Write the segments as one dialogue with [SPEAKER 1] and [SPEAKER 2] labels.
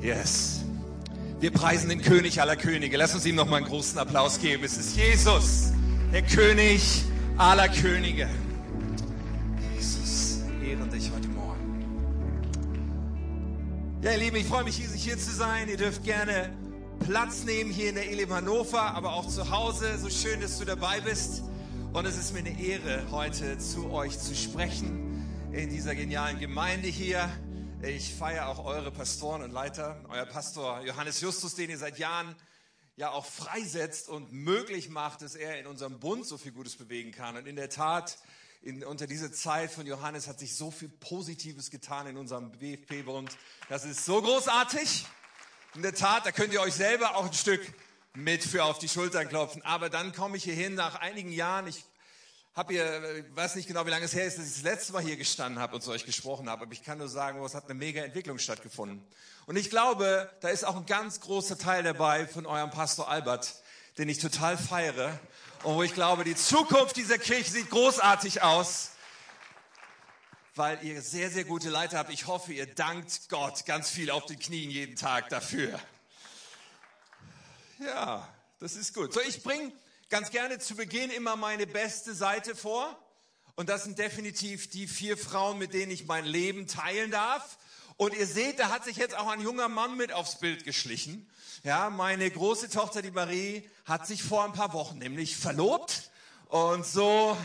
[SPEAKER 1] Yes. Wir preisen den König aller Könige. Lass uns ihm noch mal einen großen Applaus geben. Es ist Jesus, der König aller Könige. Jesus, ehren dich heute Morgen. Ja, ihr Lieben, ich freue mich riesig hier zu sein. Ihr dürft gerne Platz nehmen hier in der Elim Hannover, aber auch zu Hause. So schön, dass du dabei bist. Und es ist mir eine Ehre, heute zu euch zu sprechen in dieser genialen Gemeinde hier. Ich feiere auch eure Pastoren und Leiter, euer Pastor Johannes Justus, den ihr seit Jahren ja auch freisetzt und möglich macht, dass er in unserem Bund so viel Gutes bewegen kann. Und in der Tat, in, unter dieser Zeit von Johannes hat sich so viel Positives getan in unserem BFP-Bund. Das ist so großartig. In der Tat, da könnt ihr euch selber auch ein Stück mit für auf die Schultern klopfen. Aber dann komme ich hier hin nach einigen Jahren. Ich habe hier, ich weiß nicht genau, wie lange es her ist, dass ich das letzte Mal hier gestanden habe und zu euch gesprochen habe. Aber ich kann nur sagen, es hat eine mega Entwicklung stattgefunden. Und ich glaube, da ist auch ein ganz großer Teil dabei von eurem Pastor Albert, den ich total feiere. Und wo ich glaube, die Zukunft dieser Kirche sieht großartig aus weil ihr sehr, sehr gute Leiter habt. Ich hoffe, ihr dankt Gott ganz viel auf den Knien jeden Tag dafür. Ja, das ist gut. So, ich bringe ganz gerne zu Beginn immer meine beste Seite vor. Und das sind definitiv die vier Frauen, mit denen ich mein Leben teilen darf. Und ihr seht, da hat sich jetzt auch ein junger Mann mit aufs Bild geschlichen. Ja, meine große Tochter, die Marie, hat sich vor ein paar Wochen nämlich verlobt. Und so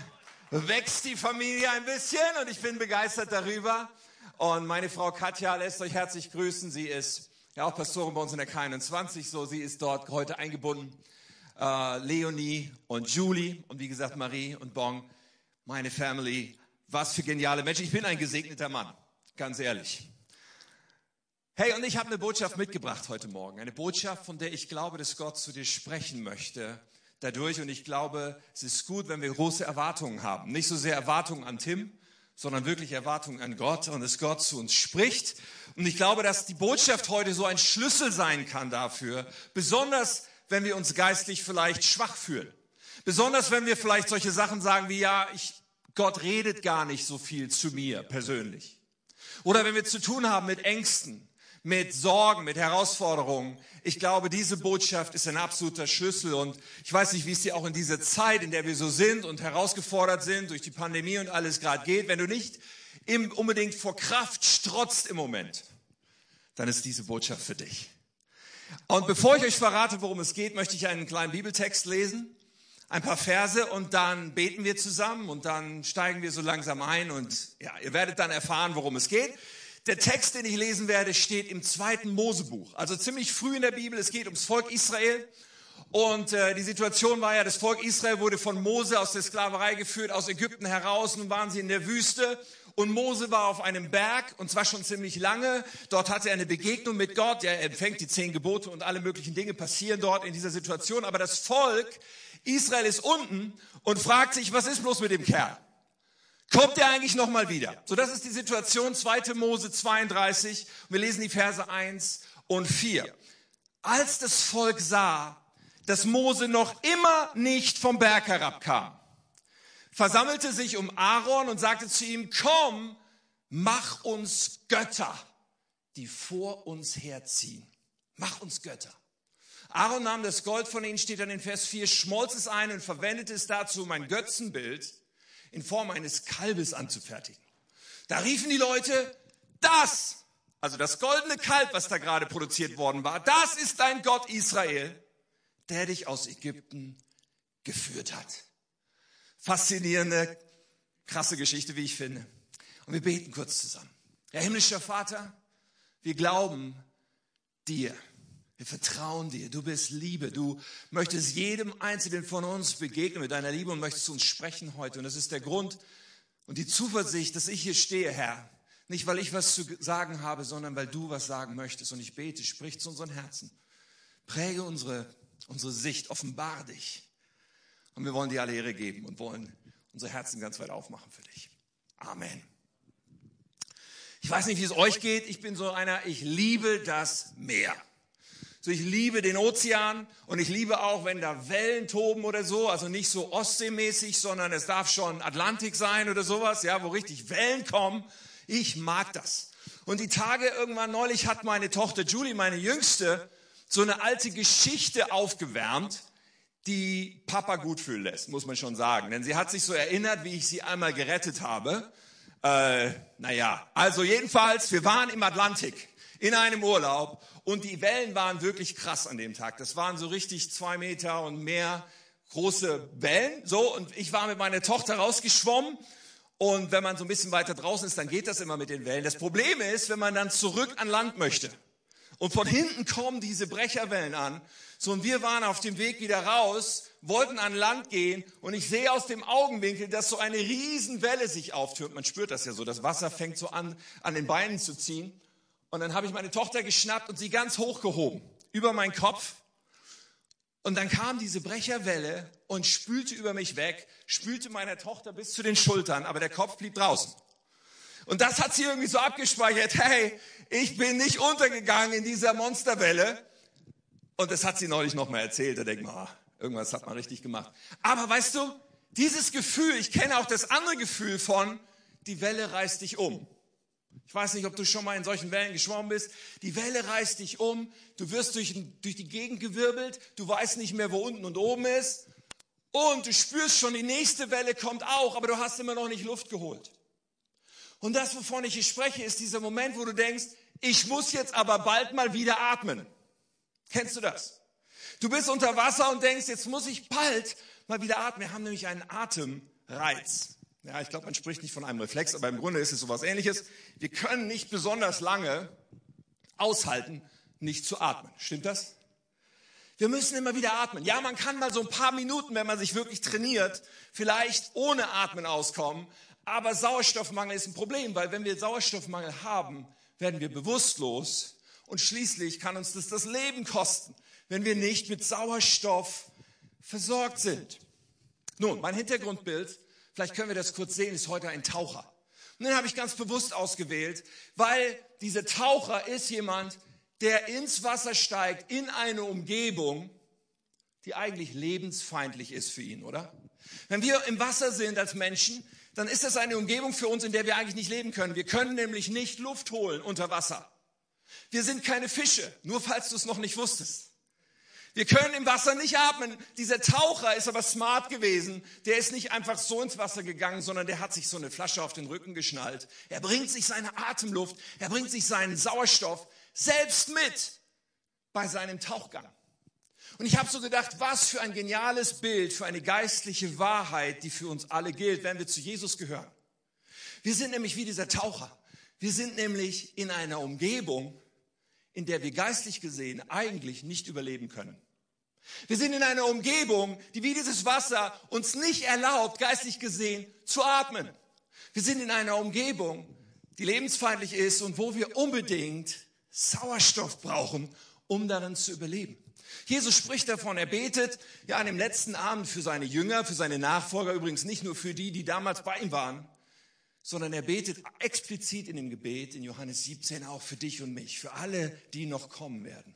[SPEAKER 1] wächst die Familie ein bisschen und ich bin begeistert darüber. Und meine Frau Katja lässt euch herzlich grüßen. Sie ist ja auch Pastorin bei uns in der K21, so sie ist dort heute eingebunden. Äh, Leonie und Julie und wie gesagt Marie und Bong, meine Family. Was für geniale Menschen. Ich bin ein gesegneter Mann, ganz ehrlich. Hey, und ich habe eine Botschaft mitgebracht heute Morgen. Eine Botschaft, von der ich glaube, dass Gott zu dir sprechen möchte dadurch. Und ich glaube, es ist gut, wenn wir große Erwartungen haben. Nicht so sehr Erwartungen an Tim, sondern wirklich Erwartungen an Gott und dass Gott zu uns spricht. Und ich glaube, dass die Botschaft heute so ein Schlüssel sein kann dafür, besonders wenn wir uns geistlich vielleicht schwach fühlen. Besonders wenn wir vielleicht solche Sachen sagen wie, ja, ich, Gott redet gar nicht so viel zu mir persönlich. Oder wenn wir zu tun haben mit Ängsten, mit Sorgen, mit Herausforderungen. Ich glaube, diese Botschaft ist ein absoluter Schlüssel und ich weiß nicht, wie es dir auch in dieser Zeit, in der wir so sind und herausgefordert sind durch die Pandemie und alles gerade geht, wenn du nicht unbedingt vor Kraft strotzt im Moment, dann ist diese Botschaft für dich. Und bevor ich euch verrate, worum es geht, möchte ich einen kleinen Bibeltext lesen, ein paar Verse und dann beten wir zusammen und dann steigen wir so langsam ein und ja, ihr werdet dann erfahren, worum es geht. Der Text, den ich lesen werde, steht im zweiten Mosebuch, also ziemlich früh in der Bibel. Es geht ums Volk Israel. Und äh, die Situation war ja, das Volk Israel wurde von Mose aus der Sklaverei geführt, aus Ägypten heraus. Nun waren sie in der Wüste und Mose war auf einem Berg und zwar schon ziemlich lange. Dort hatte er eine Begegnung mit Gott. Er empfängt die zehn Gebote und alle möglichen Dinge passieren dort in dieser Situation. Aber das Volk Israel ist unten und fragt sich, was ist bloß mit dem Kerl? Kommt er eigentlich nochmal wieder? So, das ist die Situation, 2. Mose 32. Wir lesen die Verse 1 und 4. Als das Volk sah, dass Mose noch immer nicht vom Berg herabkam, versammelte sich um Aaron und sagte zu ihm, komm, mach uns Götter, die vor uns herziehen. Mach uns Götter. Aaron nahm das Gold von ihnen, steht dann in Vers 4, schmolz es ein und verwendete es dazu, mein Götzenbild in Form eines Kalbes anzufertigen. Da riefen die Leute, das, also das goldene Kalb, was da gerade produziert worden war, das ist dein Gott Israel, der dich aus Ägypten geführt hat. Faszinierende, krasse Geschichte, wie ich finde. Und wir beten kurz zusammen. Herr himmlischer Vater, wir glauben dir. Wir vertrauen dir. Du bist Liebe. Du möchtest jedem Einzelnen von uns begegnen mit deiner Liebe und möchtest zu uns sprechen heute. Und das ist der Grund und die Zuversicht, dass ich hier stehe, Herr. Nicht, weil ich was zu sagen habe, sondern weil du was sagen möchtest. Und ich bete, sprich zu unseren Herzen. Präge unsere, unsere Sicht, offenbare dich. Und wir wollen dir alle Ehre geben und wollen unsere Herzen ganz weit aufmachen für dich. Amen. Ich weiß nicht, wie es euch geht. Ich bin so einer, ich liebe das Meer. So, ich liebe den Ozean und ich liebe auch, wenn da Wellen toben oder so, also nicht so ostseemäßig, sondern es darf schon Atlantik sein oder sowas, ja, wo richtig Wellen kommen. Ich mag das. Und die Tage irgendwann neulich hat meine Tochter Julie, meine Jüngste, so eine alte Geschichte aufgewärmt, die Papa gut fühlen lässt, muss man schon sagen. Denn sie hat sich so erinnert, wie ich sie einmal gerettet habe. Äh, naja, also jedenfalls, wir waren im Atlantik in einem Urlaub und die Wellen waren wirklich krass an dem Tag. Das waren so richtig zwei Meter und mehr große Wellen. So, und ich war mit meiner Tochter rausgeschwommen. Und wenn man so ein bisschen weiter draußen ist, dann geht das immer mit den Wellen. Das Problem ist, wenn man dann zurück an Land möchte. Und von hinten kommen diese Brecherwellen an. So, und wir waren auf dem Weg wieder raus, wollten an Land gehen und ich sehe aus dem Augenwinkel, dass so eine Riesenwelle sich auftürmt. Man spürt das ja so. Das Wasser fängt so an, an den Beinen zu ziehen. Und dann habe ich meine Tochter geschnappt und sie ganz hochgehoben über meinen Kopf. Und dann kam diese Brecherwelle und spülte über mich weg, spülte meiner Tochter bis zu den Schultern, aber der Kopf blieb draußen. Und das hat sie irgendwie so abgespeichert, hey, ich bin nicht untergegangen in dieser Monsterwelle. Und das hat sie neulich nochmal erzählt. Da denkt man, ah, irgendwas hat man richtig gemacht. Aber weißt du, dieses Gefühl, ich kenne auch das andere Gefühl von, die Welle reißt dich um. Ich weiß nicht, ob du schon mal in solchen Wellen geschwommen bist. Die Welle reißt dich um, du wirst durch, durch die Gegend gewirbelt, du weißt nicht mehr, wo unten und oben ist. Und du spürst schon, die nächste Welle kommt auch, aber du hast immer noch nicht Luft geholt. Und das, wovon ich hier spreche, ist dieser Moment, wo du denkst, ich muss jetzt aber bald mal wieder atmen. Kennst du das? Du bist unter Wasser und denkst, jetzt muss ich bald mal wieder atmen. Wir haben nämlich einen Atemreiz. Ja, ich glaube, man spricht nicht von einem Reflex, aber im Grunde ist es sowas ähnliches. Wir können nicht besonders lange aushalten, nicht zu atmen. Stimmt das? Wir müssen immer wieder atmen. Ja, man kann mal so ein paar Minuten, wenn man sich wirklich trainiert, vielleicht ohne Atmen auskommen. Aber Sauerstoffmangel ist ein Problem, weil wenn wir Sauerstoffmangel haben, werden wir bewusstlos und schließlich kann uns das das Leben kosten, wenn wir nicht mit Sauerstoff versorgt sind. Nun, mein Hintergrundbild vielleicht können wir das kurz sehen, ist heute ein Taucher. Und den habe ich ganz bewusst ausgewählt, weil dieser Taucher ist jemand, der ins Wasser steigt, in eine Umgebung, die eigentlich lebensfeindlich ist für ihn, oder? Wenn wir im Wasser sind als Menschen, dann ist das eine Umgebung für uns, in der wir eigentlich nicht leben können. Wir können nämlich nicht Luft holen unter Wasser. Wir sind keine Fische, nur falls du es noch nicht wusstest. Wir können im Wasser nicht atmen. Dieser Taucher ist aber smart gewesen. Der ist nicht einfach so ins Wasser gegangen, sondern der hat sich so eine Flasche auf den Rücken geschnallt. Er bringt sich seine Atemluft, er bringt sich seinen Sauerstoff selbst mit bei seinem Tauchgang. Und ich habe so gedacht, was für ein geniales Bild, für eine geistliche Wahrheit, die für uns alle gilt, wenn wir zu Jesus gehören. Wir sind nämlich wie dieser Taucher. Wir sind nämlich in einer Umgebung, in der wir geistlich gesehen eigentlich nicht überleben können. Wir sind in einer Umgebung, die wie dieses Wasser uns nicht erlaubt, geistlich gesehen, zu atmen. Wir sind in einer Umgebung, die lebensfeindlich ist und wo wir unbedingt Sauerstoff brauchen, um darin zu überleben. Jesus spricht davon, er betet ja an dem letzten Abend für seine Jünger, für seine Nachfolger, übrigens nicht nur für die, die damals bei ihm waren, sondern er betet explizit in dem Gebet in Johannes 17 auch für dich und mich, für alle, die noch kommen werden.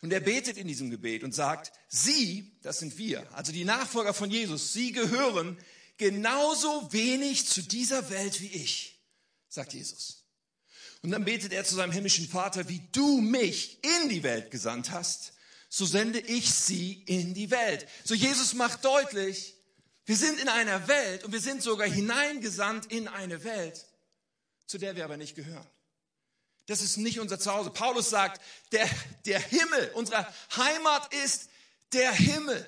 [SPEAKER 1] Und er betet in diesem Gebet und sagt, Sie, das sind wir, also die Nachfolger von Jesus, Sie gehören genauso wenig zu dieser Welt wie ich, sagt Jesus. Und dann betet er zu seinem himmlischen Vater, wie du mich in die Welt gesandt hast, so sende ich sie in die Welt. So Jesus macht deutlich, wir sind in einer Welt und wir sind sogar hineingesandt in eine Welt, zu der wir aber nicht gehören. Das ist nicht unser Zuhause. Paulus sagt, der, der Himmel, unsere Heimat ist der Himmel.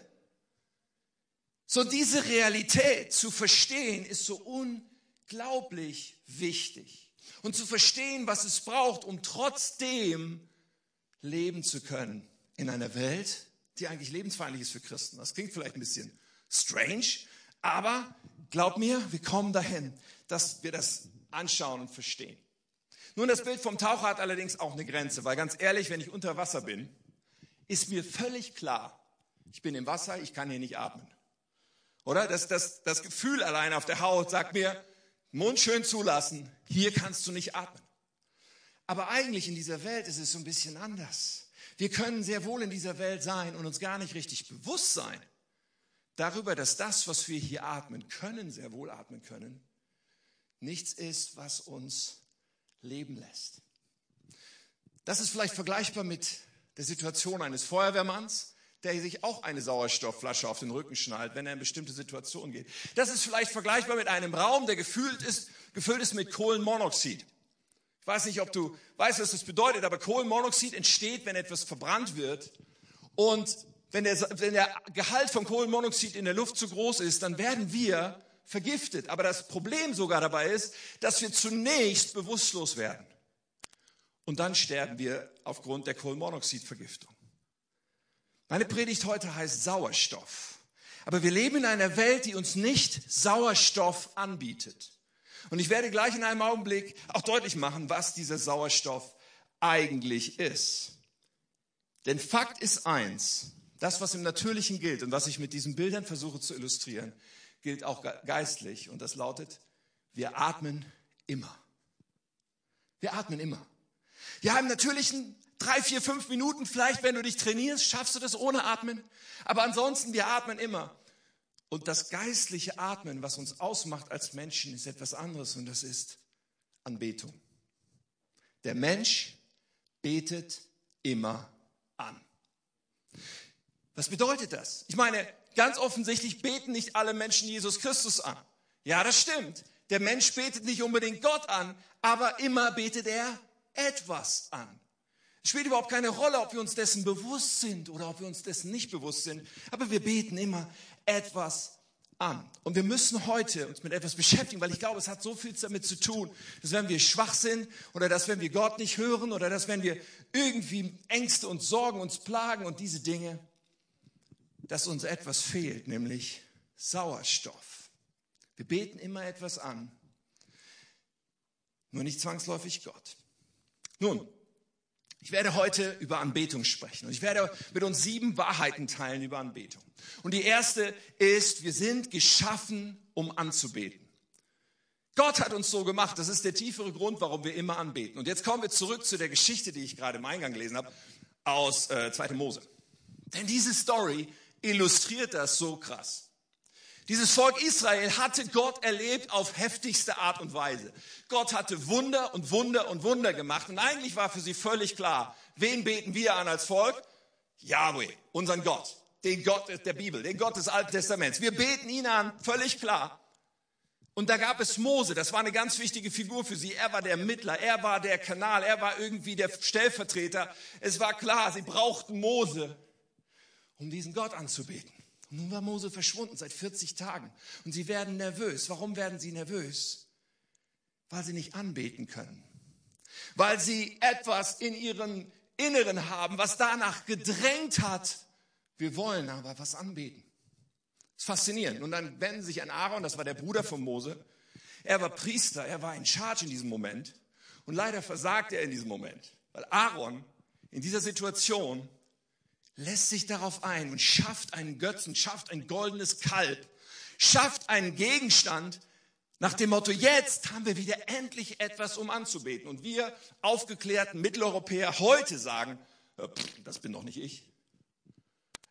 [SPEAKER 1] So diese Realität zu verstehen, ist so unglaublich wichtig. Und zu verstehen, was es braucht, um trotzdem leben zu können in einer Welt, die eigentlich lebensfeindlich ist für Christen. Das klingt vielleicht ein bisschen strange, aber glaub mir, wir kommen dahin, dass wir das anschauen und verstehen. Nun, das Bild vom Taucher hat allerdings auch eine Grenze, weil ganz ehrlich, wenn ich unter Wasser bin, ist mir völlig klar, ich bin im Wasser, ich kann hier nicht atmen. Oder? Das, das, das Gefühl allein auf der Haut sagt mir, Mund schön zulassen, hier kannst du nicht atmen. Aber eigentlich in dieser Welt ist es so ein bisschen anders. Wir können sehr wohl in dieser Welt sein und uns gar nicht richtig bewusst sein, darüber, dass das, was wir hier atmen können, sehr wohl atmen können, nichts ist, was uns leben lässt. Das ist vielleicht vergleichbar mit der Situation eines Feuerwehrmanns, der sich auch eine Sauerstoffflasche auf den Rücken schnallt, wenn er in bestimmte Situationen geht. Das ist vielleicht vergleichbar mit einem Raum, der gefüllt ist, gefüllt ist mit Kohlenmonoxid. Ich weiß nicht, ob du weißt, was das bedeutet, aber Kohlenmonoxid entsteht, wenn etwas verbrannt wird. Und wenn der, wenn der Gehalt von Kohlenmonoxid in der Luft zu groß ist, dann werden wir vergiftet. Aber das Problem sogar dabei ist, dass wir zunächst bewusstlos werden. Und dann sterben wir aufgrund der Kohlenmonoxidvergiftung. Meine Predigt heute heißt Sauerstoff. Aber wir leben in einer Welt, die uns nicht Sauerstoff anbietet. Und ich werde gleich in einem Augenblick auch deutlich machen, was dieser Sauerstoff eigentlich ist. Denn Fakt ist eins, das, was im Natürlichen gilt und was ich mit diesen Bildern versuche zu illustrieren, gilt auch geistlich. Und das lautet, wir atmen immer. Wir atmen immer. Ja, im Natürlichen drei, vier, fünf Minuten, vielleicht wenn du dich trainierst, schaffst du das ohne Atmen. Aber ansonsten, wir atmen immer. Und das geistliche Atmen, was uns ausmacht als Menschen, ist etwas anderes und das ist Anbetung. Der Mensch betet immer an. Was bedeutet das? Ich meine, ganz offensichtlich beten nicht alle Menschen Jesus Christus an. Ja, das stimmt. Der Mensch betet nicht unbedingt Gott an, aber immer betet er etwas an. Es spielt überhaupt keine Rolle, ob wir uns dessen bewusst sind oder ob wir uns dessen nicht bewusst sind, aber wir beten immer etwas an. Und wir müssen heute uns mit etwas beschäftigen, weil ich glaube, es hat so viel damit zu tun, dass wenn wir schwach sind oder dass wenn wir Gott nicht hören oder dass wenn wir irgendwie Ängste und Sorgen uns plagen und diese Dinge, dass uns etwas fehlt, nämlich Sauerstoff. Wir beten immer etwas an, nur nicht zwangsläufig Gott. Nun, ich werde heute über Anbetung sprechen und ich werde mit uns sieben Wahrheiten teilen über Anbetung. Und die erste ist, wir sind geschaffen, um anzubeten. Gott hat uns so gemacht. Das ist der tiefere Grund, warum wir immer anbeten. Und jetzt kommen wir zurück zu der Geschichte, die ich gerade im Eingang gelesen habe, aus äh, 2. Mose. Denn diese Story illustriert das so krass. Dieses Volk Israel hatte Gott erlebt auf heftigste Art und Weise. Gott hatte Wunder und Wunder und Wunder gemacht und eigentlich war für sie völlig klar, wen beten wir an als Volk? Yahweh, unseren Gott, den Gott der Bibel, den Gott des Alten Testaments. Wir beten ihn an, völlig klar. Und da gab es Mose, das war eine ganz wichtige Figur für sie. Er war der Mittler, er war der Kanal, er war irgendwie der Stellvertreter. Es war klar, sie brauchten Mose, um diesen Gott anzubeten. Und nun war Mose verschwunden seit 40 Tagen. Und sie werden nervös. Warum werden sie nervös? Weil sie nicht anbeten können. Weil sie etwas in ihrem Inneren haben, was danach gedrängt hat. Wir wollen aber was anbeten. Das ist faszinierend. Und dann wenden sich an Aaron, das war der Bruder von Mose. Er war Priester, er war in Charge in diesem Moment. Und leider versagt er in diesem Moment. Weil Aaron in dieser Situation lässt sich darauf ein und schafft einen Götzen, schafft ein goldenes Kalb, schafft einen Gegenstand nach dem Motto, jetzt haben wir wieder endlich etwas, um anzubeten. Und wir aufgeklärten Mitteleuropäer heute sagen, das bin doch nicht ich.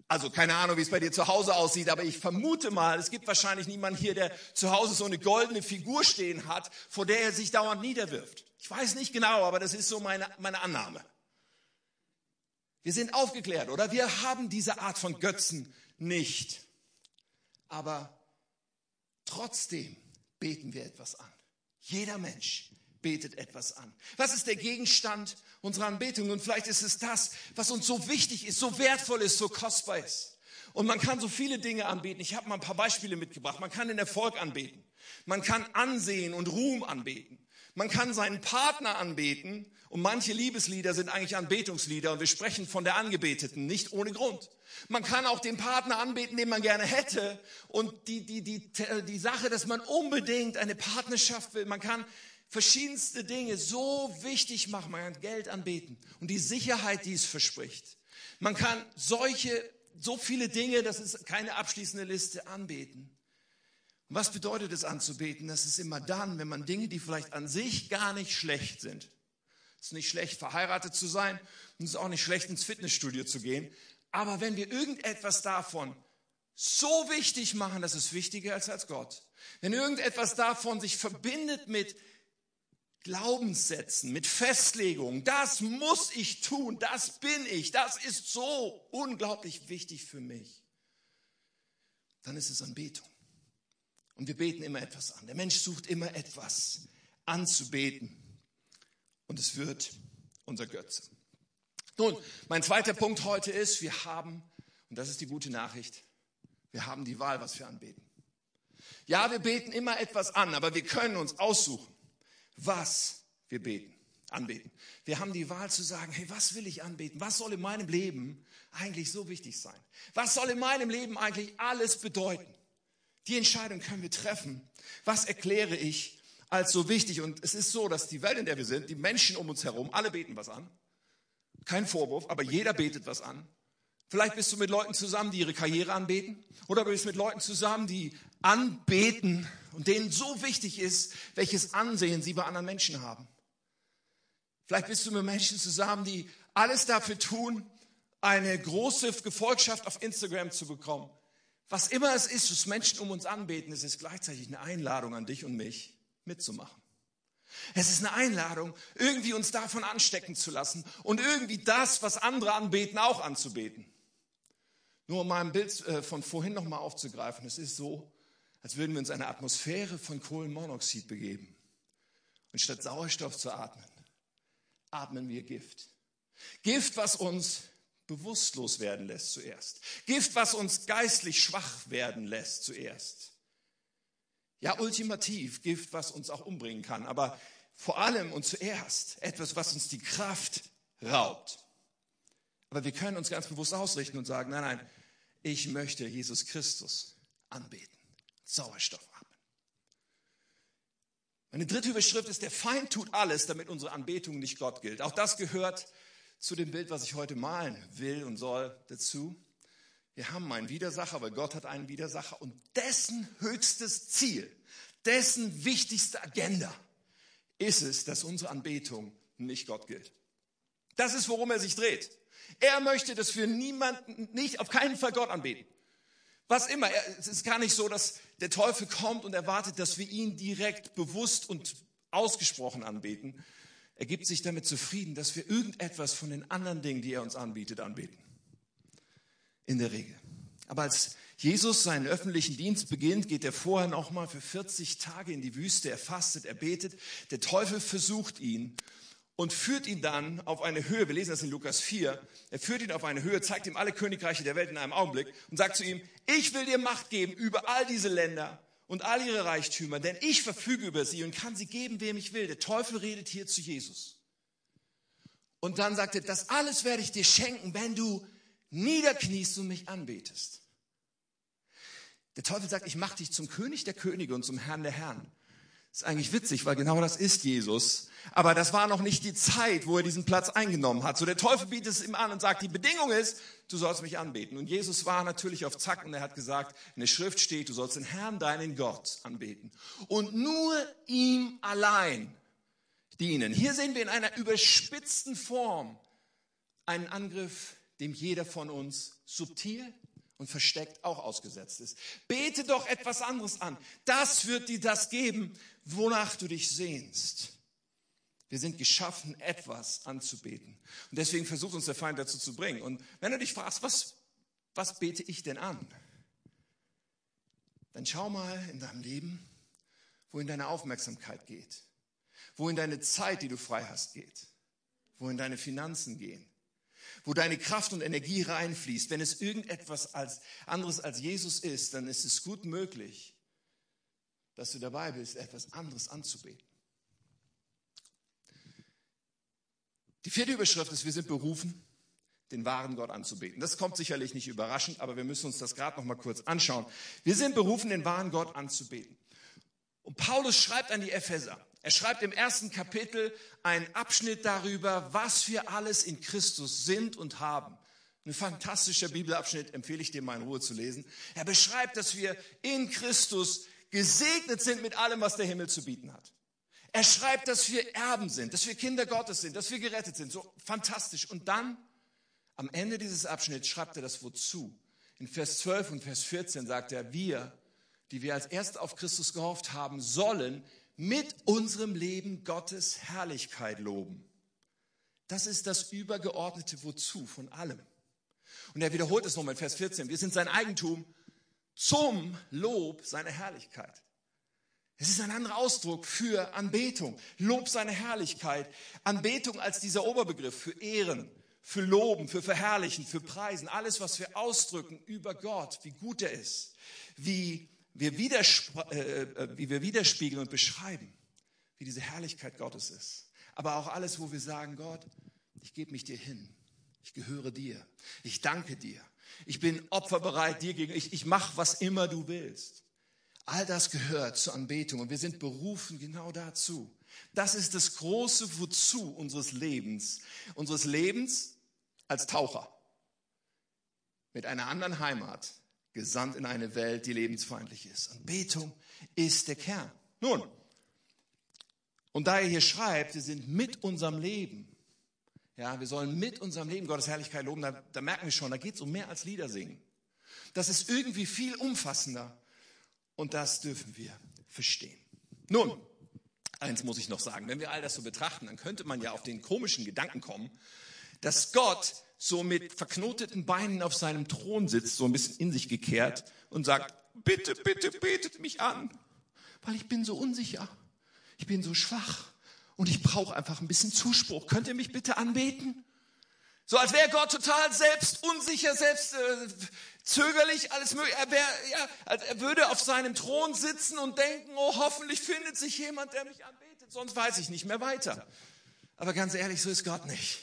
[SPEAKER 1] Also keine Ahnung, wie es bei dir zu Hause aussieht, aber ich vermute mal, es gibt wahrscheinlich niemanden hier, der zu Hause so eine goldene Figur stehen hat, vor der er sich dauernd niederwirft. Ich weiß nicht genau, aber das ist so meine, meine Annahme. Wir sind aufgeklärt, oder? Wir haben diese Art von Götzen nicht. Aber trotzdem beten wir etwas an. Jeder Mensch betet etwas an. Was ist der Gegenstand unserer Anbetung? Und vielleicht ist es das, was uns so wichtig ist, so wertvoll ist, so kostbar ist. Und man kann so viele Dinge anbeten. Ich habe mal ein paar Beispiele mitgebracht. Man kann den Erfolg anbeten. Man kann Ansehen und Ruhm anbeten. Man kann seinen Partner anbeten und manche Liebeslieder sind eigentlich Anbetungslieder und wir sprechen von der Angebeteten, nicht ohne Grund. Man kann auch den Partner anbeten, den man gerne hätte und die, die, die, die Sache, dass man unbedingt eine Partnerschaft will. Man kann verschiedenste Dinge so wichtig machen. Man kann Geld anbeten und die Sicherheit, die es verspricht. Man kann solche, so viele Dinge, das ist keine abschließende Liste, anbeten. Und was bedeutet es anzubeten? Das ist immer dann, wenn man Dinge, die vielleicht an sich gar nicht schlecht sind, es ist nicht schlecht, verheiratet zu sein und es ist auch nicht schlecht, ins Fitnessstudio zu gehen. Aber wenn wir irgendetwas davon so wichtig machen, dass es wichtiger ist als Gott, wenn irgendetwas davon sich verbindet mit Glaubenssätzen, mit Festlegungen. Das muss ich tun, das bin ich, das ist so unglaublich wichtig für mich. Dann ist es Anbetung. Und wir beten immer etwas an. Der Mensch sucht immer etwas anzubeten. Und es wird unser Götze. Nun, mein zweiter Punkt heute ist, wir haben, und das ist die gute Nachricht, wir haben die Wahl, was wir anbeten. Ja, wir beten immer etwas an, aber wir können uns aussuchen, was wir beten, anbeten. Wir haben die Wahl zu sagen, hey, was will ich anbeten? Was soll in meinem Leben eigentlich so wichtig sein? Was soll in meinem Leben eigentlich alles bedeuten? Die Entscheidung können wir treffen. Was erkläre ich als so wichtig? Und es ist so, dass die Welt, in der wir sind, die Menschen um uns herum, alle beten was an. Kein Vorwurf, aber jeder betet was an. Vielleicht bist du mit Leuten zusammen, die ihre Karriere anbeten. Oder bist du mit Leuten zusammen, die anbeten und denen so wichtig ist, welches Ansehen sie bei anderen Menschen haben. Vielleicht bist du mit Menschen zusammen, die alles dafür tun, eine große Gefolgschaft auf Instagram zu bekommen. Was immer es ist, was Menschen um uns anbeten, es ist gleichzeitig eine Einladung an dich und mich mitzumachen. Es ist eine Einladung, irgendwie uns davon anstecken zu lassen und irgendwie das, was andere anbeten, auch anzubeten. Nur um mein Bild äh, von vorhin nochmal aufzugreifen, es ist so, als würden wir uns eine Atmosphäre von Kohlenmonoxid begeben. Und statt Sauerstoff zu atmen, atmen wir Gift. Gift, was uns bewusstlos werden lässt zuerst. Gift, was uns geistlich schwach werden lässt zuerst. Ja, ultimativ Gift, was uns auch umbringen kann, aber vor allem und zuerst etwas, was uns die Kraft raubt. Aber wir können uns ganz bewusst ausrichten und sagen, nein, nein, ich möchte Jesus Christus anbeten. Sauerstoff atmen. Meine dritte Überschrift ist, der Feind tut alles, damit unsere Anbetung nicht Gott gilt. Auch das gehört zu dem Bild, was ich heute malen will und soll, dazu. Wir haben einen Widersacher, weil Gott hat einen Widersacher und dessen höchstes Ziel, dessen wichtigste Agenda ist es, dass unsere Anbetung nicht Gott gilt. Das ist, worum er sich dreht. Er möchte, dass wir niemanden, nicht, auf keinen Fall Gott anbeten. Was immer. Es ist gar nicht so, dass der Teufel kommt und erwartet, dass wir ihn direkt bewusst und ausgesprochen anbeten, er gibt sich damit zufrieden, dass wir irgendetwas von den anderen Dingen, die er uns anbietet, anbeten. In der Regel. Aber als Jesus seinen öffentlichen Dienst beginnt, geht er vorher noch mal für 40 Tage in die Wüste. Er fastet, er betet. Der Teufel versucht ihn und führt ihn dann auf eine Höhe. Wir lesen das in Lukas 4. Er führt ihn auf eine Höhe, zeigt ihm alle Königreiche der Welt in einem Augenblick und sagt zu ihm, ich will dir Macht geben über all diese Länder und all ihre Reichtümer, denn ich verfüge über sie und kann sie geben, wem ich will. Der Teufel redet hier zu Jesus. Und dann sagt er, das alles werde ich dir schenken, wenn du niederkniest und mich anbetest. Der Teufel sagt, ich mache dich zum König der Könige und zum Herrn der Herren. Ist eigentlich witzig, weil genau das ist Jesus. Aber das war noch nicht die Zeit, wo er diesen Platz eingenommen hat. So der Teufel bietet es ihm an und sagt, die Bedingung ist, du sollst mich anbeten. Und Jesus war natürlich auf Zack und er hat gesagt, in der Schrift steht, du sollst den Herrn, deinen Gott, anbeten. Und nur ihm allein dienen. Hier sehen wir in einer überspitzten Form einen Angriff, dem jeder von uns subtil und versteckt auch ausgesetzt ist. Bete doch etwas anderes an. Das wird dir das geben, wonach du dich sehnst. Wir sind geschaffen, etwas anzubeten. Und deswegen versucht uns der Feind dazu zu bringen. Und wenn du dich fragst, was, was bete ich denn an? Dann schau mal in deinem Leben, wohin deine Aufmerksamkeit geht, wohin deine Zeit, die du frei hast, geht, wohin deine Finanzen gehen, wo deine Kraft und Energie reinfließt. Wenn es irgendetwas als anderes als Jesus ist, dann ist es gut möglich, dass du dabei bist, etwas anderes anzubeten. Die vierte Überschrift ist, wir sind berufen, den wahren Gott anzubeten. Das kommt sicherlich nicht überraschend, aber wir müssen uns das gerade noch mal kurz anschauen. Wir sind berufen, den wahren Gott anzubeten. Und Paulus schreibt an die Epheser. Er schreibt im ersten Kapitel einen Abschnitt darüber, was wir alles in Christus sind und haben. Ein fantastischer Bibelabschnitt, empfehle ich dir mal in Ruhe zu lesen. Er beschreibt, dass wir in Christus gesegnet sind mit allem, was der Himmel zu bieten hat. Er schreibt, dass wir Erben sind, dass wir Kinder Gottes sind, dass wir gerettet sind. So fantastisch. Und dann, am Ende dieses Abschnitts, schreibt er das Wozu. In Vers 12 und Vers 14 sagt er, wir, die wir als erst auf Christus gehofft haben, sollen mit unserem Leben Gottes Herrlichkeit loben. Das ist das übergeordnete Wozu von allem. Und er wiederholt es nochmal in Vers 14. Wir sind sein Eigentum zum Lob seiner Herrlichkeit. Es ist ein anderer Ausdruck für Anbetung. Lob seiner Herrlichkeit. Anbetung als dieser Oberbegriff für Ehren, für Loben, für Verherrlichen, für Preisen. Alles, was wir ausdrücken über Gott, wie gut er ist, wie wir, äh, äh, wie wir widerspiegeln und beschreiben, wie diese Herrlichkeit Gottes ist. Aber auch alles, wo wir sagen, Gott, ich gebe mich dir hin. Ich gehöre dir. Ich danke dir. Ich bin opferbereit dir gegenüber. Ich, ich mache, was immer du willst. All das gehört zur Anbetung und wir sind berufen genau dazu. Das ist das große Wozu unseres Lebens. Unseres Lebens als Taucher. Mit einer anderen Heimat, gesandt in eine Welt, die lebensfeindlich ist. Anbetung ist der Kern. Nun, und da er hier schreibt, wir sind mit unserem Leben ja, wir sollen mit unserem Leben Gottes Herrlichkeit loben. Da, da merken wir schon, da geht es um mehr als Lieder singen. Das ist irgendwie viel umfassender. Und das dürfen wir verstehen. Nun, eins muss ich noch sagen. Wenn wir all das so betrachten, dann könnte man ja auf den komischen Gedanken kommen, dass Gott so mit verknoteten Beinen auf seinem Thron sitzt, so ein bisschen in sich gekehrt und sagt, bitte, bitte, betet mich an, weil ich bin so unsicher. Ich bin so schwach und ich brauche einfach ein bisschen Zuspruch. Könnt ihr mich bitte anbeten? So als wäre Gott total selbst unsicher, selbst äh, zögerlich, alles mögliche. Er, wär, ja, also er würde auf seinem Thron sitzen und denken, oh, hoffentlich findet sich jemand, der mich anbetet, sonst weiß ich nicht mehr weiter. Aber ganz ehrlich, so ist Gott nicht.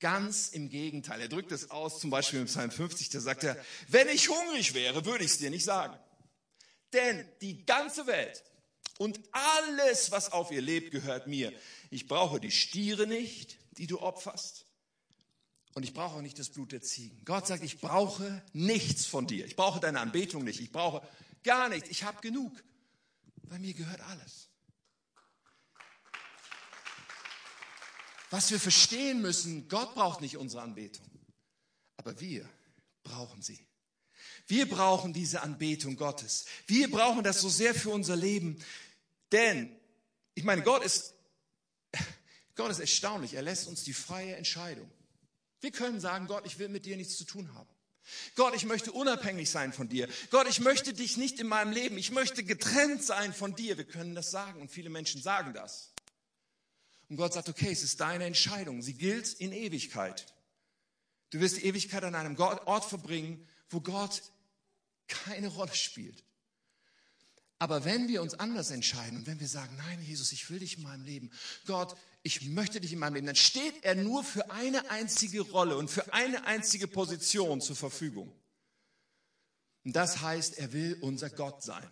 [SPEAKER 1] Ganz im Gegenteil. Er drückt es aus, zum Beispiel im Psalm 50, da sagt er, wenn ich hungrig wäre, würde ich es dir nicht sagen. Denn die ganze Welt und alles, was auf ihr lebt, gehört mir. Ich brauche die Stiere nicht, die du opferst. Und ich brauche auch nicht das Blut der Ziegen. Gott sagt, ich brauche nichts von dir. Ich brauche deine Anbetung nicht. Ich brauche gar nichts. Ich habe genug. Bei mir gehört alles. Was wir verstehen müssen, Gott braucht nicht unsere Anbetung. Aber wir brauchen sie. Wir brauchen diese Anbetung Gottes. Wir brauchen das so sehr für unser Leben. Denn, ich meine, Gott ist, Gott ist erstaunlich. Er lässt uns die freie Entscheidung. Wir können sagen, Gott, ich will mit dir nichts zu tun haben. Gott, ich möchte unabhängig sein von dir. Gott, ich möchte dich nicht in meinem Leben. Ich möchte getrennt sein von dir. Wir können das sagen und viele Menschen sagen das. Und Gott sagt, okay, es ist deine Entscheidung. Sie gilt in Ewigkeit. Du wirst die Ewigkeit an einem Ort verbringen, wo Gott keine Rolle spielt. Aber wenn wir uns anders entscheiden und wenn wir sagen, nein, Jesus, ich will dich in meinem Leben, Gott, ich möchte dich in meinem Leben, dann steht er nur für eine einzige Rolle und für eine einzige Position zur Verfügung. Und das heißt, er will unser Gott sein.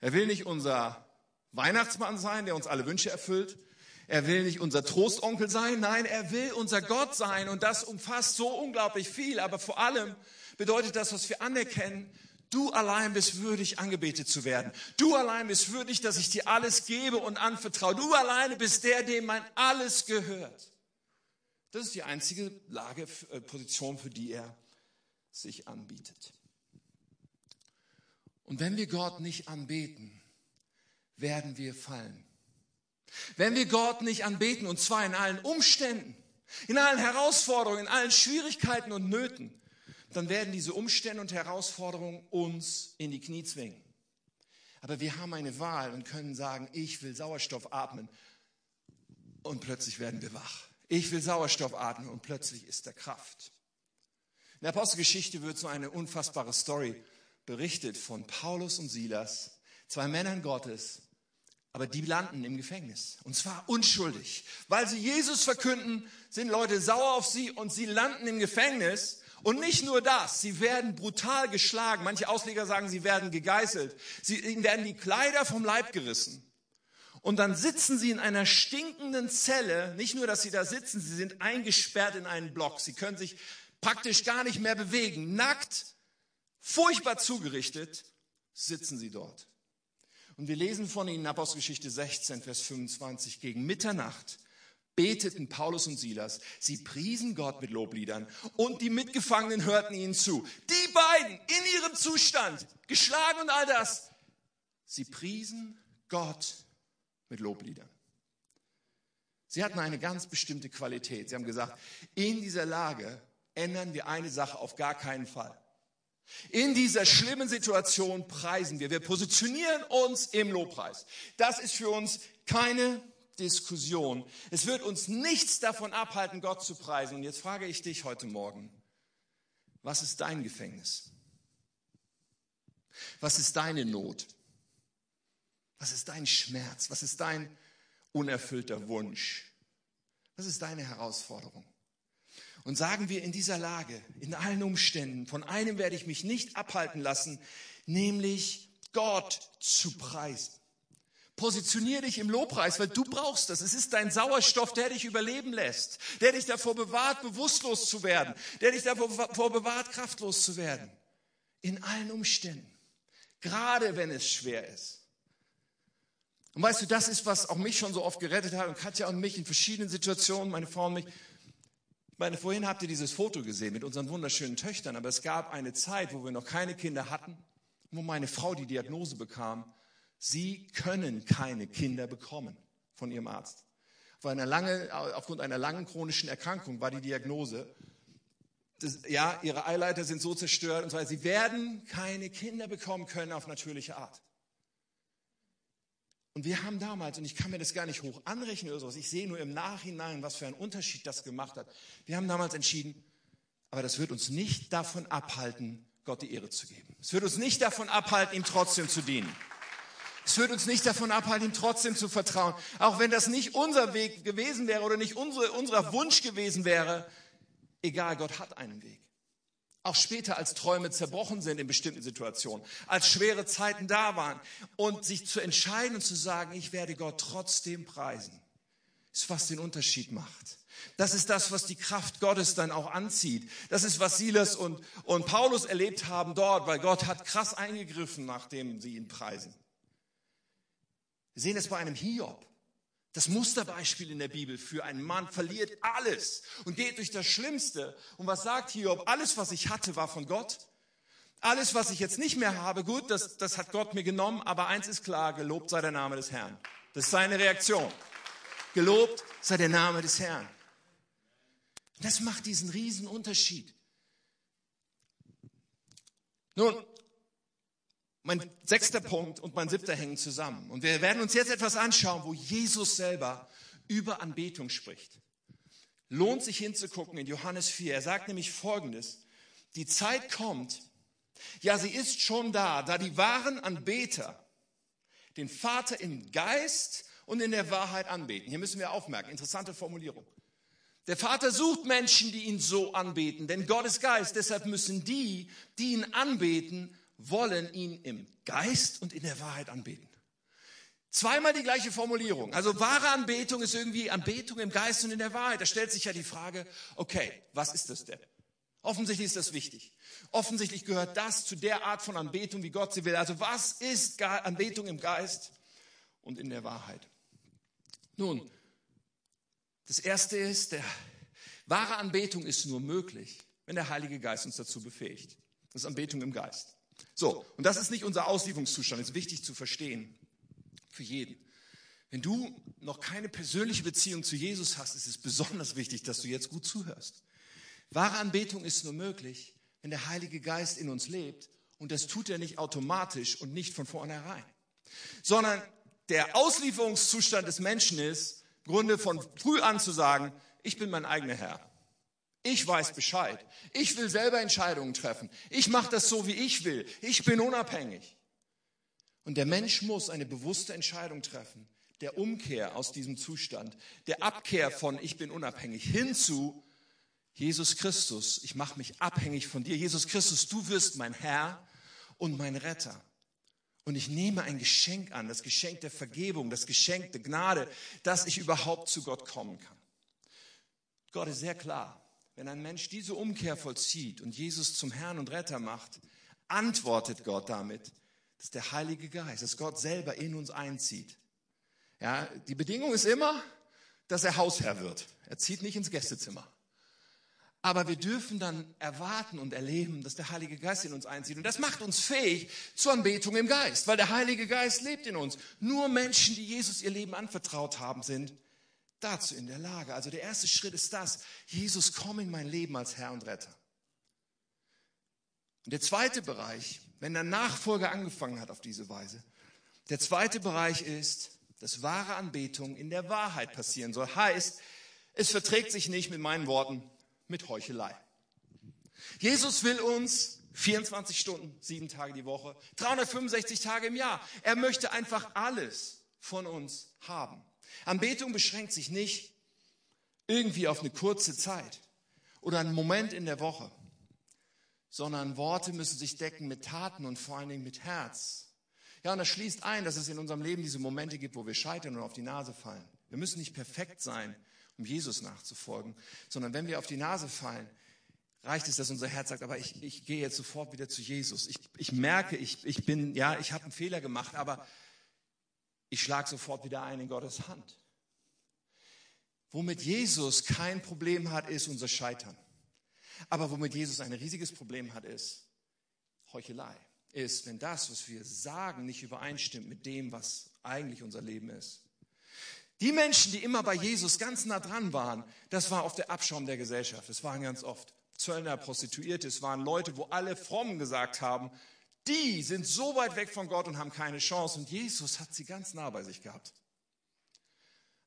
[SPEAKER 1] Er will nicht unser Weihnachtsmann sein, der uns alle Wünsche erfüllt. Er will nicht unser Trostonkel sein. Nein, er will unser Gott sein. Und das umfasst so unglaublich viel. Aber vor allem bedeutet das, was wir anerkennen, Du allein bist würdig, angebetet zu werden. Du allein bist würdig, dass ich dir alles gebe und anvertraue. Du alleine bist der, dem mein alles gehört. Das ist die einzige Lage, äh, Position, für die er sich anbietet. Und wenn wir Gott nicht anbeten, werden wir fallen. Wenn wir Gott nicht anbeten, und zwar in allen Umständen, in allen Herausforderungen, in allen Schwierigkeiten und Nöten, dann werden diese Umstände und Herausforderungen uns in die Knie zwingen. Aber wir haben eine Wahl und können sagen, ich will Sauerstoff atmen und plötzlich werden wir wach. Ich will Sauerstoff atmen und plötzlich ist da Kraft. In der Apostelgeschichte wird so eine unfassbare Story berichtet von Paulus und Silas, zwei Männern Gottes, aber die landen im Gefängnis. Und zwar unschuldig. Weil sie Jesus verkünden, sind Leute sauer auf sie und sie landen im Gefängnis. Und nicht nur das, sie werden brutal geschlagen. Manche Ausleger sagen, sie werden gegeißelt. Sie, ihnen werden die Kleider vom Leib gerissen. Und dann sitzen sie in einer stinkenden Zelle. Nicht nur, dass sie da sitzen, sie sind eingesperrt in einen Block. Sie können sich praktisch gar nicht mehr bewegen. Nackt, furchtbar zugerichtet, sitzen sie dort. Und wir lesen von ihnen Apostelgeschichte 16, Vers 25, gegen Mitternacht beteten Paulus und Silas. Sie priesen Gott mit Lobliedern und die Mitgefangenen hörten ihnen zu. Die beiden in ihrem Zustand, geschlagen und all das, sie priesen
[SPEAKER 2] Gott mit Lobliedern. Sie hatten eine ganz bestimmte Qualität. Sie haben gesagt, in dieser Lage ändern wir eine Sache auf gar keinen Fall. In dieser schlimmen Situation preisen wir. Wir positionieren uns im Lobpreis. Das ist für uns keine Diskussion. Es wird uns nichts davon abhalten, Gott zu preisen. Und jetzt frage ich dich heute Morgen, was ist dein Gefängnis? Was ist deine Not? Was ist dein Schmerz? Was ist dein unerfüllter Wunsch? Was ist deine Herausforderung? Und sagen wir in dieser Lage, in allen Umständen, von einem werde ich mich nicht abhalten lassen, nämlich Gott zu preisen. Positionier dich im Lobpreis, weil du brauchst das. Es ist dein Sauerstoff, der dich überleben lässt, der dich davor bewahrt, bewusstlos zu werden, der dich davor bewahrt, kraftlos zu werden. In allen Umständen. Gerade wenn es schwer ist. Und weißt du, das ist, was auch mich schon so oft gerettet hat und Katja und mich in verschiedenen Situationen, meine Frau und mich. Ich meine, vorhin habt ihr dieses Foto gesehen mit unseren wunderschönen Töchtern, aber es gab eine Zeit, wo wir noch keine Kinder hatten, wo meine Frau die Diagnose bekam, Sie können keine Kinder bekommen von ihrem Arzt. Einer lange, aufgrund einer langen chronischen Erkrankung war die Diagnose, das, ja, ihre Eileiter sind so zerstört und so weiter. Sie werden keine Kinder bekommen können auf natürliche Art. Und wir haben damals, und ich kann mir das gar nicht hoch anrechnen oder sowas, ich sehe nur im Nachhinein, was für einen Unterschied das gemacht hat. Wir haben damals entschieden, aber das wird uns nicht davon abhalten, Gott die Ehre zu geben. Es wird uns nicht davon abhalten, ihm trotzdem zu dienen. Es wird uns nicht davon abhalten, ihm trotzdem zu vertrauen. Auch wenn das nicht unser Weg gewesen wäre oder nicht unsere, unser Wunsch gewesen wäre. Egal, Gott hat einen Weg. Auch später, als Träume zerbrochen sind in bestimmten Situationen, als schwere Zeiten da waren und sich zu entscheiden und zu sagen, ich werde Gott trotzdem preisen, ist was den Unterschied macht. Das ist das, was die Kraft Gottes dann auch anzieht. Das ist, was Silas und, und Paulus erlebt haben dort, weil Gott hat krass eingegriffen, nachdem sie ihn preisen. Wir sehen es bei einem Hiob. Das Musterbeispiel in der Bibel für einen Mann verliert alles und geht durch das Schlimmste. Und was sagt Hiob? Alles, was ich hatte, war von Gott. Alles, was ich jetzt nicht mehr habe, gut, das, das hat Gott mir genommen. Aber eins ist klar, gelobt sei der Name des Herrn. Das ist seine Reaktion. Gelobt sei der Name des Herrn. Das macht diesen riesen Unterschied. Nun, mein sechster Punkt und mein siebter hängen zusammen. Und wir werden uns jetzt etwas anschauen, wo Jesus selber über Anbetung spricht. Lohnt sich hinzugucken in Johannes 4. Er sagt nämlich Folgendes. Die Zeit kommt, ja, sie ist schon da, da die wahren Anbeter den Vater im Geist und in der Wahrheit anbeten. Hier müssen wir aufmerken, interessante Formulierung. Der Vater sucht Menschen, die ihn so anbeten, denn Gott ist Geist. Deshalb müssen die, die ihn anbeten, wollen ihn im Geist und in der Wahrheit anbeten. Zweimal die gleiche Formulierung. Also wahre Anbetung ist irgendwie Anbetung im Geist und in der Wahrheit. Da stellt sich ja die Frage, okay, was ist das denn? Offensichtlich ist das wichtig. Offensichtlich gehört das zu der Art von Anbetung, wie Gott sie will. Also was ist Anbetung im Geist und in der Wahrheit? Nun, das erste ist, der wahre Anbetung ist nur möglich, wenn der Heilige Geist uns dazu befähigt. Das ist Anbetung im Geist. So, und das ist nicht unser Auslieferungszustand, das ist wichtig zu verstehen. Für jeden. Wenn du noch keine persönliche Beziehung zu Jesus hast, ist es besonders wichtig, dass du jetzt gut zuhörst. Wahre Anbetung ist nur möglich, wenn der Heilige Geist in uns lebt. Und das tut er nicht automatisch und nicht von vornherein. Sondern der Auslieferungszustand des Menschen ist, im Grunde von früh an zu sagen, ich bin mein eigener Herr. Ich weiß Bescheid. Ich will selber Entscheidungen treffen. Ich mache das so, wie ich will. Ich bin unabhängig. Und der Mensch muss eine bewusste Entscheidung treffen, der Umkehr aus diesem Zustand, der Abkehr von ich bin unabhängig hinzu Jesus Christus, ich mache mich abhängig von dir. Jesus Christus, du wirst mein Herr und mein Retter. Und ich nehme ein Geschenk an, das Geschenk der Vergebung, das Geschenk der Gnade, dass ich überhaupt zu Gott kommen kann. Gott ist sehr klar. Wenn ein Mensch diese Umkehr vollzieht und Jesus zum Herrn und Retter macht, antwortet Gott damit, dass der Heilige Geist, dass Gott selber in uns einzieht. Ja, die Bedingung ist immer, dass er Hausherr wird. Er zieht nicht ins Gästezimmer. Aber wir dürfen dann erwarten und erleben, dass der Heilige Geist in uns einzieht. Und das macht uns fähig zur Anbetung im Geist, weil der Heilige Geist lebt in uns. Nur Menschen, die Jesus ihr Leben anvertraut haben, sind dazu in der Lage. Also der erste Schritt ist das, Jesus, komm in mein Leben als Herr und Retter. Und der zweite Bereich, wenn der Nachfolger angefangen hat auf diese Weise, der zweite Bereich ist, dass wahre Anbetung in der Wahrheit passieren soll. Heißt, es verträgt sich nicht mit meinen Worten, mit Heuchelei. Jesus will uns 24 Stunden, sieben Tage die Woche, 365 Tage im Jahr. Er möchte einfach alles von uns haben. Anbetung beschränkt sich nicht irgendwie auf eine kurze Zeit oder einen Moment in der Woche, sondern Worte müssen sich decken mit Taten und vor allen Dingen mit Herz. Ja, und das schließt ein, dass es in unserem Leben diese Momente gibt, wo wir scheitern und auf die Nase fallen. Wir müssen nicht perfekt sein, um Jesus nachzufolgen, sondern wenn wir auf die Nase fallen, reicht es, dass unser Herz sagt, aber ich, ich gehe jetzt sofort wieder zu Jesus. Ich, ich merke, ich, ich bin, ja, ich habe einen Fehler gemacht, aber ich schlage sofort wieder ein in Gottes Hand. Womit Jesus kein Problem hat, ist unser Scheitern. Aber womit Jesus ein riesiges Problem hat, ist Heuchelei. Ist, wenn das, was wir sagen, nicht übereinstimmt mit dem, was eigentlich unser Leben ist. Die Menschen, die immer bei Jesus ganz nah dran waren, das war oft der Abschaum der Gesellschaft. Das waren ganz oft Zöllner, Prostituierte, es waren Leute, wo alle fromm gesagt haben, die sind so weit weg von Gott und haben keine Chance. Und Jesus hat sie ganz nah bei sich gehabt.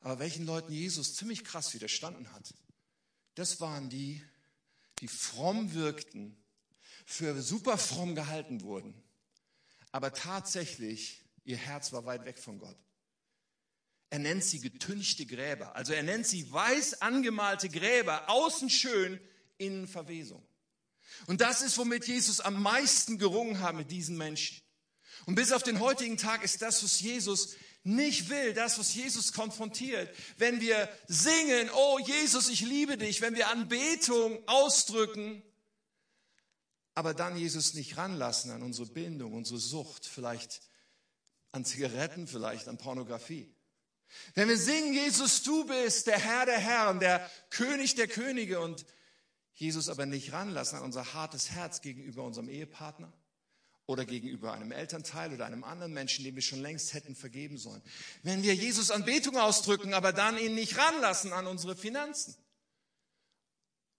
[SPEAKER 2] Aber welchen Leuten Jesus ziemlich krass widerstanden hat, das waren die, die fromm wirkten, für super fromm gehalten wurden, aber tatsächlich ihr Herz war weit weg von Gott. Er nennt sie getünchte Gräber. Also er nennt sie weiß angemalte Gräber, außen schön, innen Verwesung. Und das ist, womit Jesus am meisten gerungen hat mit diesen Menschen. Und bis auf den heutigen Tag ist das, was Jesus nicht will, das, was Jesus konfrontiert. Wenn wir singen, oh Jesus, ich liebe dich, wenn wir Anbetung ausdrücken, aber dann Jesus nicht ranlassen an unsere Bindung, unsere Sucht, vielleicht an Zigaretten, vielleicht an Pornografie. Wenn wir singen, Jesus, du bist der Herr der Herren, der König der Könige und Jesus aber nicht ranlassen an unser hartes Herz gegenüber unserem Ehepartner oder gegenüber einem Elternteil oder einem anderen Menschen, dem wir schon längst hätten vergeben sollen. Wenn wir Jesus Anbetung ausdrücken, aber dann ihn nicht ranlassen an unsere Finanzen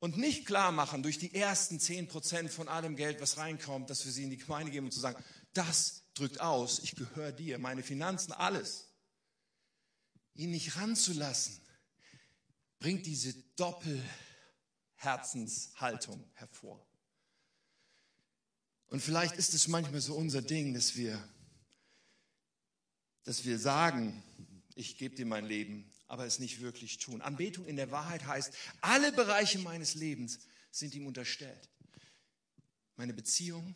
[SPEAKER 2] und nicht klar machen durch die ersten zehn Prozent von allem Geld, was reinkommt, dass wir sie in die Gemeinde geben und zu sagen, das drückt aus, ich gehöre dir, meine Finanzen, alles ihn nicht ranzulassen, bringt diese Doppelherzenshaltung hervor. Und vielleicht ist es manchmal so unser Ding, dass wir, dass wir sagen, ich gebe dir mein Leben, aber es nicht wirklich tun. Anbetung in der Wahrheit heißt, alle Bereiche meines Lebens sind ihm unterstellt. Meine Beziehung,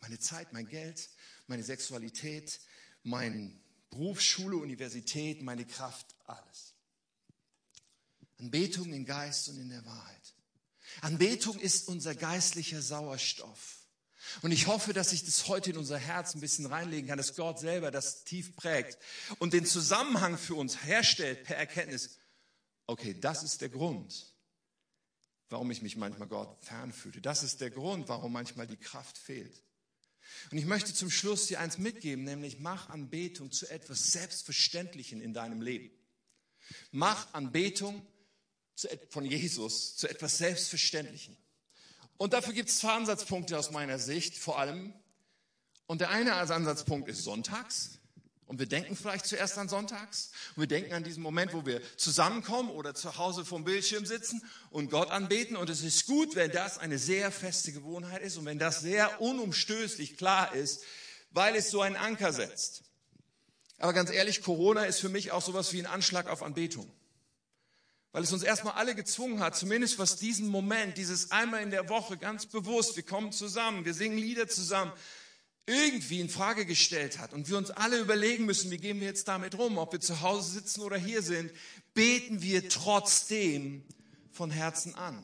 [SPEAKER 2] meine Zeit, mein Geld, meine Sexualität, mein Beruf, Schule, Universität, meine Kraft, alles. Anbetung in Geist und in der Wahrheit. Anbetung ist unser geistlicher Sauerstoff. Und ich hoffe, dass ich das heute in unser Herz ein bisschen reinlegen kann, dass Gott selber das tief prägt und den Zusammenhang für uns herstellt per Erkenntnis. Okay, das ist der Grund, warum ich mich manchmal Gott fernfühle. Das ist der Grund, warum manchmal die Kraft fehlt. Und ich möchte zum Schluss dir eins mitgeben, nämlich mach Anbetung zu etwas Selbstverständlichen in deinem Leben. Mach Anbetung von Jesus zu etwas Selbstverständlichen. Und dafür gibt es zwei Ansatzpunkte aus meiner Sicht, vor allem. Und der eine Ansatzpunkt ist sonntags. Und wir denken vielleicht zuerst an Sonntags. Und wir denken an diesen Moment, wo wir zusammenkommen oder zu Hause vom Bildschirm sitzen und Gott anbeten. Und es ist gut, wenn das eine sehr feste Gewohnheit ist und wenn das sehr unumstößlich klar ist, weil es so einen Anker setzt. Aber ganz ehrlich, Corona ist für mich auch sowas wie ein Anschlag auf Anbetung. Weil es uns erstmal alle gezwungen hat, zumindest was diesen Moment, dieses einmal in der Woche ganz bewusst, wir kommen zusammen, wir singen Lieder zusammen, irgendwie in Frage gestellt hat und wir uns alle überlegen müssen, wie gehen wir jetzt damit rum, ob wir zu Hause sitzen oder hier sind, beten wir trotzdem von Herzen an.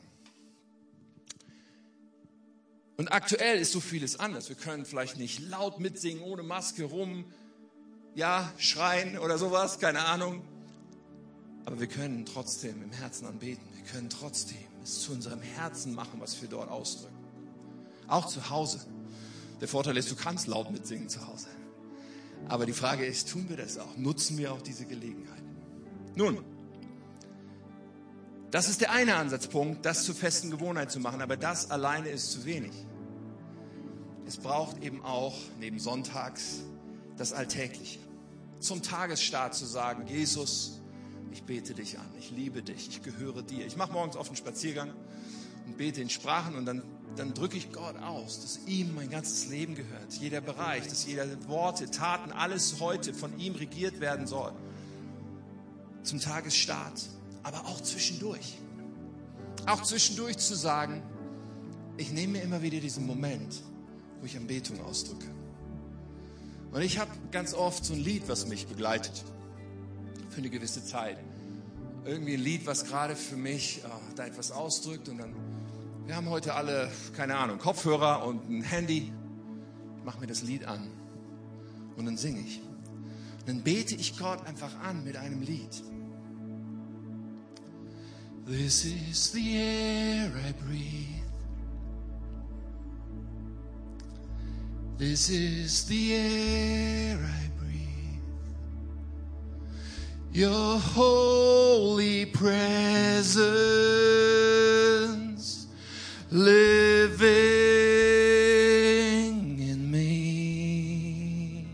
[SPEAKER 2] Und aktuell ist so vieles anders. Wir können vielleicht nicht laut mitsingen, ohne Maske rum, ja, schreien oder sowas, keine Ahnung. Aber wir können trotzdem im Herzen anbeten. Wir können trotzdem es zu unserem Herzen machen, was wir dort ausdrücken. Auch zu Hause. Der Vorteil ist, du kannst laut mitsingen zu Hause. Aber die Frage ist, tun wir das auch? Nutzen wir auch diese Gelegenheit? Nun, das ist der eine Ansatzpunkt, das zur festen Gewohnheit zu machen. Aber das alleine ist zu wenig. Es braucht eben auch neben Sonntags das Alltägliche. Zum Tagesstart zu sagen, Jesus, ich bete dich an, ich liebe dich, ich gehöre dir. Ich mache morgens oft einen Spaziergang und bete in Sprachen und dann, dann drücke ich Gott aus, dass ihm mein ganzes Leben gehört, jeder Bereich, dass jeder Worte, Taten, alles heute von ihm regiert werden soll. Zum Tagesstart, aber auch zwischendurch. Auch zwischendurch zu sagen, ich nehme mir immer wieder diesen Moment, wo ich Anbetung ausdrücke. Und ich habe ganz oft so ein Lied, was mich begleitet für eine gewisse Zeit. Irgendwie ein Lied, was gerade für mich oh, da etwas ausdrückt. Und dann, wir haben heute alle, keine Ahnung, Kopfhörer und ein Handy. Ich mache mir das Lied an und dann singe ich. Und dann bete ich Gott einfach an mit einem Lied. This is the air I breathe. This is the air I breathe. Your holy presence living in me.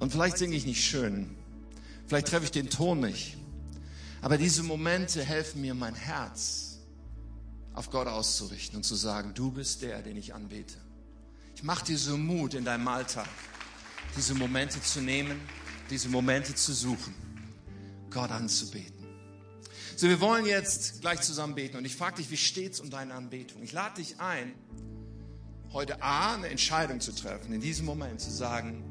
[SPEAKER 2] Und vielleicht singe ich nicht schön. Vielleicht treffe ich den Ton nicht. Aber diese Momente helfen mir, mein Herz auf Gott auszurichten und zu sagen, du bist der, den ich anbete. Ich mache dir so Mut in deinem Alltag, diese Momente zu nehmen, diese Momente zu suchen, Gott anzubeten. So, wir wollen jetzt gleich zusammen beten und ich frage dich, wie steht's um deine Anbetung? Ich lade dich ein, heute A, eine Entscheidung zu treffen, in diesem Moment zu sagen,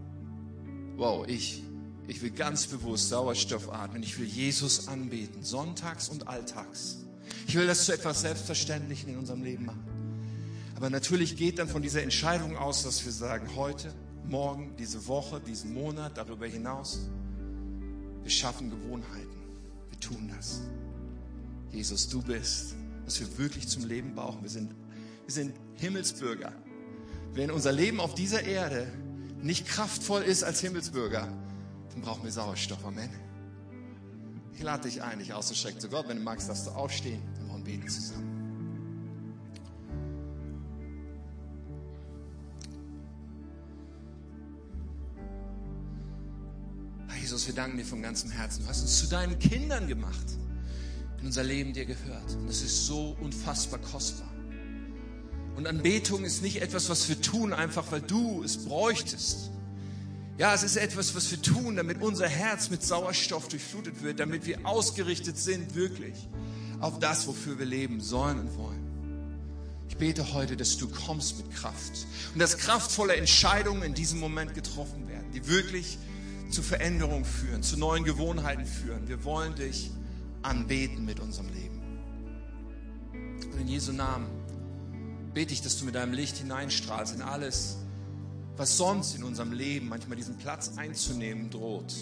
[SPEAKER 2] wow, ich, ich will ganz bewusst Sauerstoff atmen, ich will Jesus anbeten, sonntags und alltags. Ich will das zu etwas Selbstverständlichen in unserem Leben machen. Aber natürlich geht dann von dieser Entscheidung aus, dass wir sagen, heute, morgen, diese Woche, diesen Monat, darüber hinaus, wir schaffen Gewohnheiten. Wir tun das. Jesus, du bist, was wir wirklich zum Leben brauchen. Wir sind, wir sind Himmelsbürger. Wenn unser Leben auf dieser Erde nicht kraftvoll ist als Himmelsbürger, dann brauchen wir Sauerstoff. Amen. Ich lade dich ein, dich auszuschrecken zu Gott. Wenn du magst, darfst du aufstehen. Wir wollen beten zusammen. Jesus, wir danken dir von ganzem Herzen. Du hast uns zu deinen Kindern gemacht. In unser Leben dir gehört. Und das ist so unfassbar kostbar. Und Anbetung ist nicht etwas, was wir tun, einfach weil du es bräuchtest. Ja, es ist etwas, was wir tun, damit unser Herz mit Sauerstoff durchflutet wird, damit wir ausgerichtet sind wirklich auf das, wofür wir leben sollen und wollen. Ich bete heute, dass du kommst mit Kraft und dass kraftvolle Entscheidungen in diesem Moment getroffen werden, die wirklich zu Veränderungen führen, zu neuen Gewohnheiten führen. Wir wollen dich anbeten mit unserem Leben. Und in Jesu Namen bete ich, dass du mit deinem Licht hineinstrahlst in alles, was sonst in unserem Leben manchmal diesen Platz einzunehmen droht.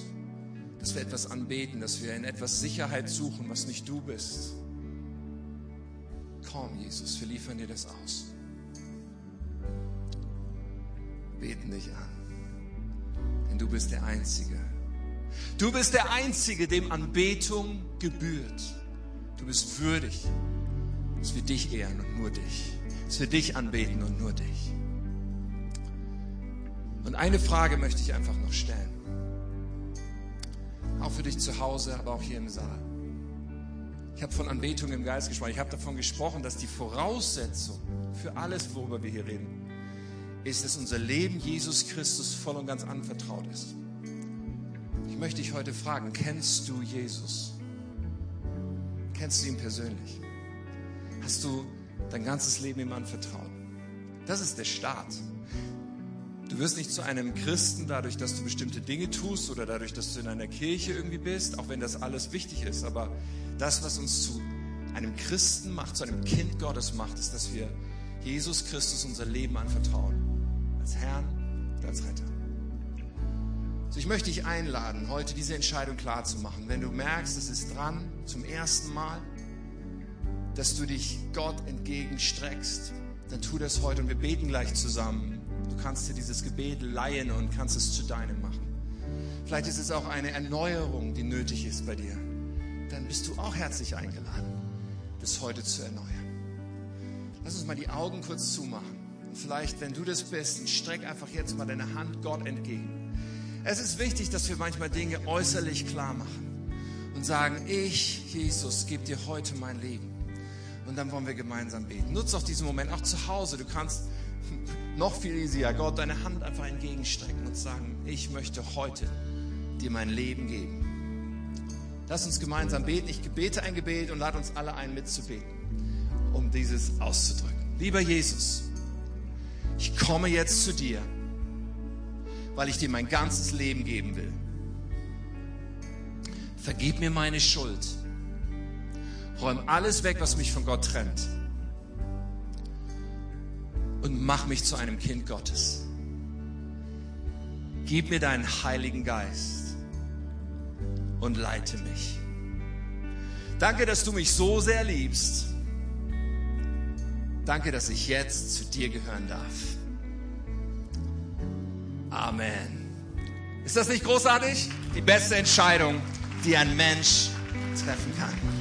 [SPEAKER 2] Dass wir etwas anbeten, dass wir in etwas Sicherheit suchen, was nicht du bist. Komm, Jesus, wir liefern dir das aus. Beten dich an, denn du bist der Einzige. Du bist der Einzige, dem Anbetung gebührt. Du bist würdig, dass wir dich ehren und nur dich. Dass wir dich anbeten und nur dich. Und eine Frage möchte ich einfach noch stellen. Auch für dich zu Hause, aber auch hier im Saal. Ich habe von Anbetung im Geist gesprochen. Ich habe davon gesprochen, dass die Voraussetzung für alles, worüber wir hier reden, ist, dass unser Leben Jesus Christus voll und ganz anvertraut ist. Ich möchte dich heute fragen, kennst du Jesus? Kennst du ihn persönlich? Hast du dein ganzes Leben ihm anvertraut? Das ist der Start. Du wirst nicht zu einem Christen dadurch, dass du bestimmte Dinge tust oder dadurch, dass du in einer Kirche irgendwie bist, auch wenn das alles wichtig ist. Aber das, was uns zu einem Christen macht, zu einem Kind Gottes macht, ist, dass wir Jesus Christus unser Leben anvertrauen. Als Herrn und als Retter. Also ich möchte dich einladen, heute diese Entscheidung klar zu machen. Wenn du merkst, es ist dran, zum ersten Mal, dass du dich Gott entgegenstreckst, dann tu das heute und wir beten gleich zusammen. Du kannst dir dieses Gebet leihen und kannst es zu deinem machen. Vielleicht ist es auch eine Erneuerung, die nötig ist bei dir. Dann bist du auch herzlich eingeladen, das heute zu erneuern. Lass uns mal die Augen kurz zumachen. Und vielleicht, wenn du das bist, streck einfach jetzt mal deine Hand Gott entgegen. Es ist wichtig, dass wir manchmal Dinge äußerlich klar machen und sagen, ich, Jesus, gebe dir heute mein Leben. Und dann wollen wir gemeinsam beten. Nutze auch diesen Moment, auch zu Hause. Du kannst noch viel easier Gott deine Hand einfach entgegenstrecken und sagen, ich möchte heute dir mein Leben geben. Lass uns gemeinsam beten. Ich bete ein Gebet und lade uns alle ein, mitzubeten, um dieses auszudrücken. Lieber Jesus, ich komme jetzt zu dir, weil ich dir mein ganzes Leben geben will. Vergib mir meine Schuld. Räum alles weg, was mich von Gott trennt. Und mach mich zu einem Kind Gottes. Gib mir deinen Heiligen Geist und leite mich. Danke, dass du mich so sehr liebst. Danke, dass ich jetzt zu dir gehören darf. Amen. Ist das nicht großartig? Die beste Entscheidung, die ein Mensch treffen kann.